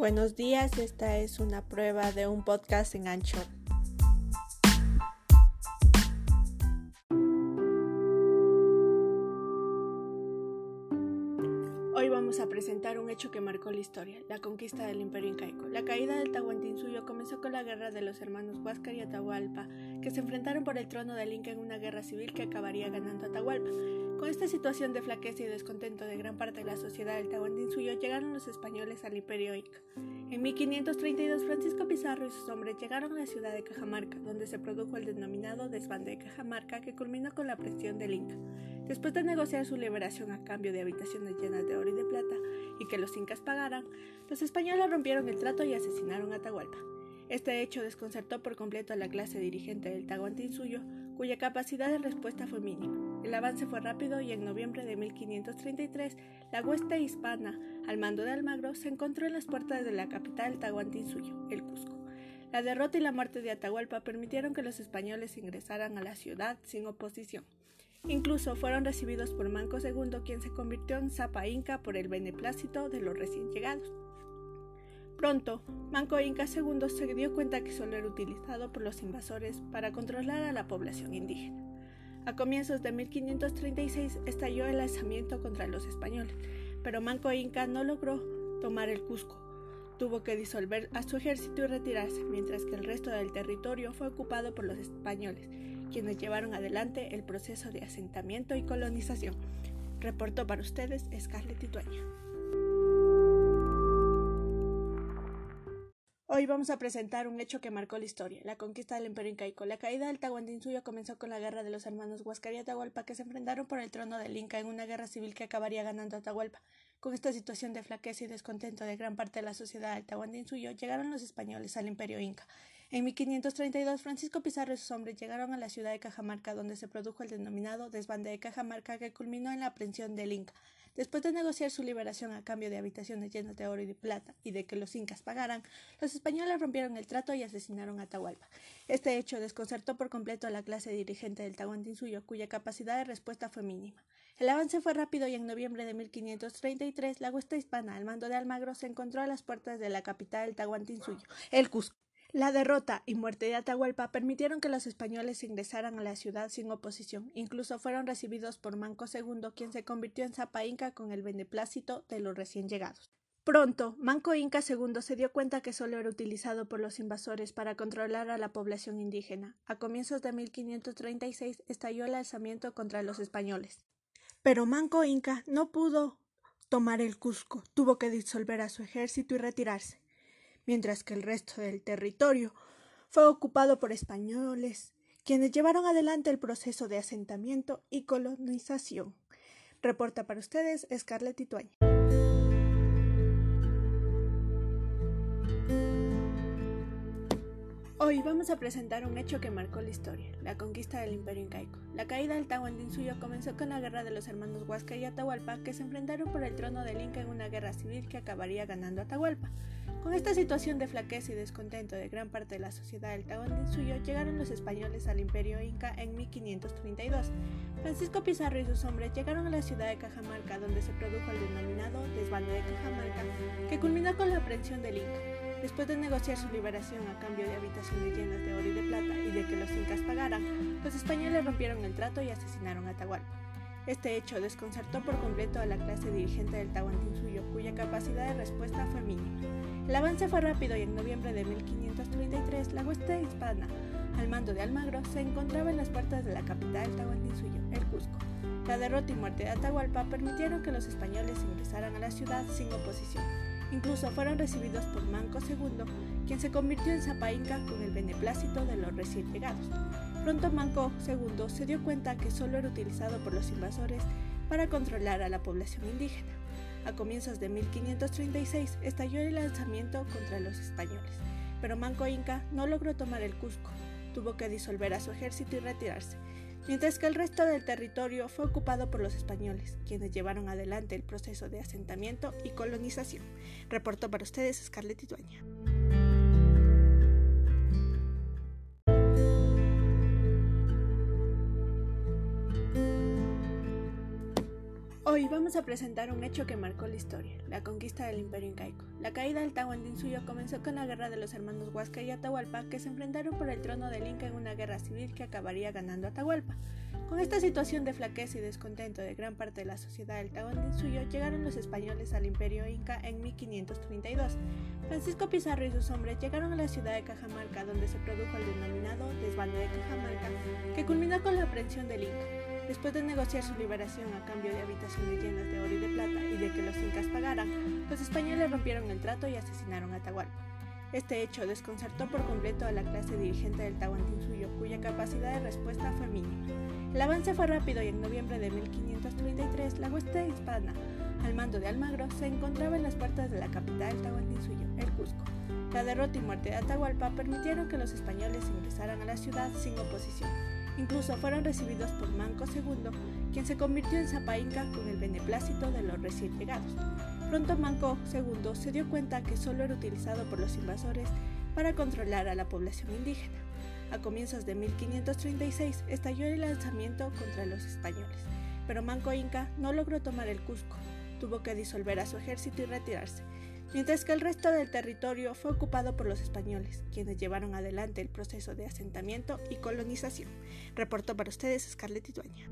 Buenos días, esta es una prueba de un podcast en Anchor. Hoy vamos a presentar un hecho que marcó la historia, la conquista del imperio incaico. La caída del Tahuantinsuyo comenzó con la guerra de los hermanos Huáscar y Atahualpa, que se enfrentaron por el trono del Inca en una guerra civil que acabaría ganando Atahualpa. Con esta situación de flaqueza y descontento de gran parte de la sociedad del Tahuantinsuyo, llegaron los españoles al imperio inca. En 1532, Francisco Pizarro y sus hombres llegaron a la ciudad de Cajamarca, donde se produjo el denominado desbande de Cajamarca, que culminó con la presión del Inca. Después de negociar su liberación a cambio de habitaciones llenas de oro y de plata y que los incas pagaran, los españoles rompieron el trato y asesinaron a Atahualpa. Este hecho desconcertó por completo a la clase dirigente del Tahuantinsuyo, cuya capacidad de respuesta fue mínima. El avance fue rápido y en noviembre de 1533 la hueste hispana, al mando de Almagro, se encontró en las puertas de la capital Tahuantinsuyo, el Cusco. La derrota y la muerte de Atahualpa permitieron que los españoles ingresaran a la ciudad sin oposición. Incluso fueron recibidos por Manco II, quien se convirtió en Zapa Inca por el beneplácito de los recién llegados. Pronto, Manco Inca II se dio cuenta que solo era utilizado por los invasores para controlar a la población indígena. A comienzos de 1536 estalló el alzamiento contra los españoles, pero Manco Inca no logró tomar el Cusco. Tuvo que disolver a su ejército y retirarse, mientras que el resto del territorio fue ocupado por los españoles, quienes llevaron adelante el proceso de asentamiento y colonización. Reportó para ustedes Scarlett Tituaña. Hoy vamos a presentar un hecho que marcó la historia, la conquista del imperio incaico. La caída del Tahuantinsuyo comenzó con la guerra de los hermanos Huáscar y Atahualpa que se enfrentaron por el trono del Inca en una guerra civil que acabaría ganando Atahualpa. Con esta situación de flaqueza y descontento de gran parte de la sociedad del Tahuantinsuyo, llegaron los españoles al imperio inca. En 1532, Francisco Pizarro y sus hombres llegaron a la ciudad de Cajamarca, donde se produjo el denominado desbande de Cajamarca, que culminó en la aprehensión del Inca. Después de negociar su liberación a cambio de habitaciones llenas de oro y de plata y de que los incas pagaran, los españoles rompieron el trato y asesinaron a Atahualpa. Este hecho desconcertó por completo a la clase dirigente del Tahuantinsuyo, cuya capacidad de respuesta fue mínima. El avance fue rápido y en noviembre de 1533 la huesta hispana al mando de Almagro se encontró a las puertas de la capital del Tahuantinsuyo, el Cusco. La derrota y muerte de Atahualpa permitieron que los españoles ingresaran a la ciudad sin oposición. Incluso fueron recibidos por Manco II, quien se convirtió en Zapa Inca con el beneplácito de los recién llegados. Pronto, Manco Inca II se dio cuenta que solo era utilizado por los invasores para controlar a la población indígena. A comienzos de 1536 estalló el alzamiento contra los españoles. Pero Manco Inca no pudo tomar el Cusco, tuvo que disolver a su ejército y retirarse mientras que el resto del territorio fue ocupado por españoles, quienes llevaron adelante el proceso de asentamiento y colonización. Reporta para ustedes Scarlett Tituaña. Hoy vamos a presentar un hecho que marcó la historia, la conquista del imperio incaico. La caída del Tahuantinsuyo comenzó con la guerra de los hermanos Huáscar y Atahualpa, que se enfrentaron por el trono del Inca en una guerra civil que acabaría ganando Atahualpa. Con esta situación de flaqueza y descontento de gran parte de la sociedad del Tahuantinsuyo, llegaron los españoles al imperio inca en 1532. Francisco Pizarro y sus hombres llegaron a la ciudad de Cajamarca, donde se produjo el denominado desbande de Cajamarca, que culminó con la aprehensión del Inca. Después de negociar su liberación a cambio de habitaciones llenas de oro y de plata y de que los incas pagaran, los españoles rompieron el trato y asesinaron a Atahualpa. Este hecho desconcertó por completo a la clase dirigente del Tahuantinsuyo, cuya capacidad de respuesta fue mínima. El avance fue rápido y en noviembre de 1533 la hueste hispana, al mando de Almagro, se encontraba en las puertas de la capital Tahuantinsuyo, el Cusco. La derrota y muerte de Atahualpa permitieron que los españoles ingresaran a la ciudad sin oposición. Incluso fueron recibidos por Manco II, quien se convirtió en Zapa Inca con el beneplácito de los recién llegados. Pronto Manco II se dio cuenta que solo era utilizado por los invasores para controlar a la población indígena. A comienzos de 1536 estalló el alzamiento contra los españoles, pero Manco Inca no logró tomar el Cusco, tuvo que disolver a su ejército y retirarse, mientras que el resto del territorio fue ocupado por los españoles, quienes llevaron adelante el proceso de asentamiento y colonización. Reportó para ustedes Scarlett Tituaña. Hoy vamos a presentar un hecho que marcó la historia, la conquista del imperio incaico. La caída del Tahuantinsuyo comenzó con la guerra de los hermanos Huáscar y Atahualpa que se enfrentaron por el trono del Inca en una guerra civil que acabaría ganando Atahualpa. Con esta situación de flaqueza y descontento de gran parte de la sociedad del Tahuantinsuyo llegaron los españoles al imperio inca en 1532. Francisco Pizarro y sus hombres llegaron a la ciudad de Cajamarca donde se produjo el denominado desbande de Cajamarca que culminó con la aprehensión del Inca. Después de negociar su liberación a cambio de habitaciones llenas de oro y de plata y de que los incas pagaran, los españoles rompieron el trato y asesinaron a Atahualpa. Este hecho desconcertó por completo a la clase dirigente del Tahuantinsuyo, cuya capacidad de respuesta fue mínima. El avance fue rápido y en noviembre de 1533 la hueste hispana, al mando de Almagro, se encontraba en las puertas de la capital del Tahuantinsuyo, el Cusco. La derrota y muerte de Atahualpa permitieron que los españoles ingresaran a la ciudad sin oposición. Incluso fueron recibidos por Manco II, quien se convirtió en Inca con el beneplácito de los recién llegados. Pronto Manco II se dio cuenta que solo era utilizado por los invasores para controlar a la población indígena. A comienzos de 1536 estalló el lanzamiento contra los españoles, pero Manco Inca no logró tomar el Cusco, tuvo que disolver a su ejército y retirarse, mientras que el resto del territorio fue ocupado por los españoles, quienes llevaron adelante el proceso de asentamiento y colonización. Reportó para ustedes Scarlett Ituaña.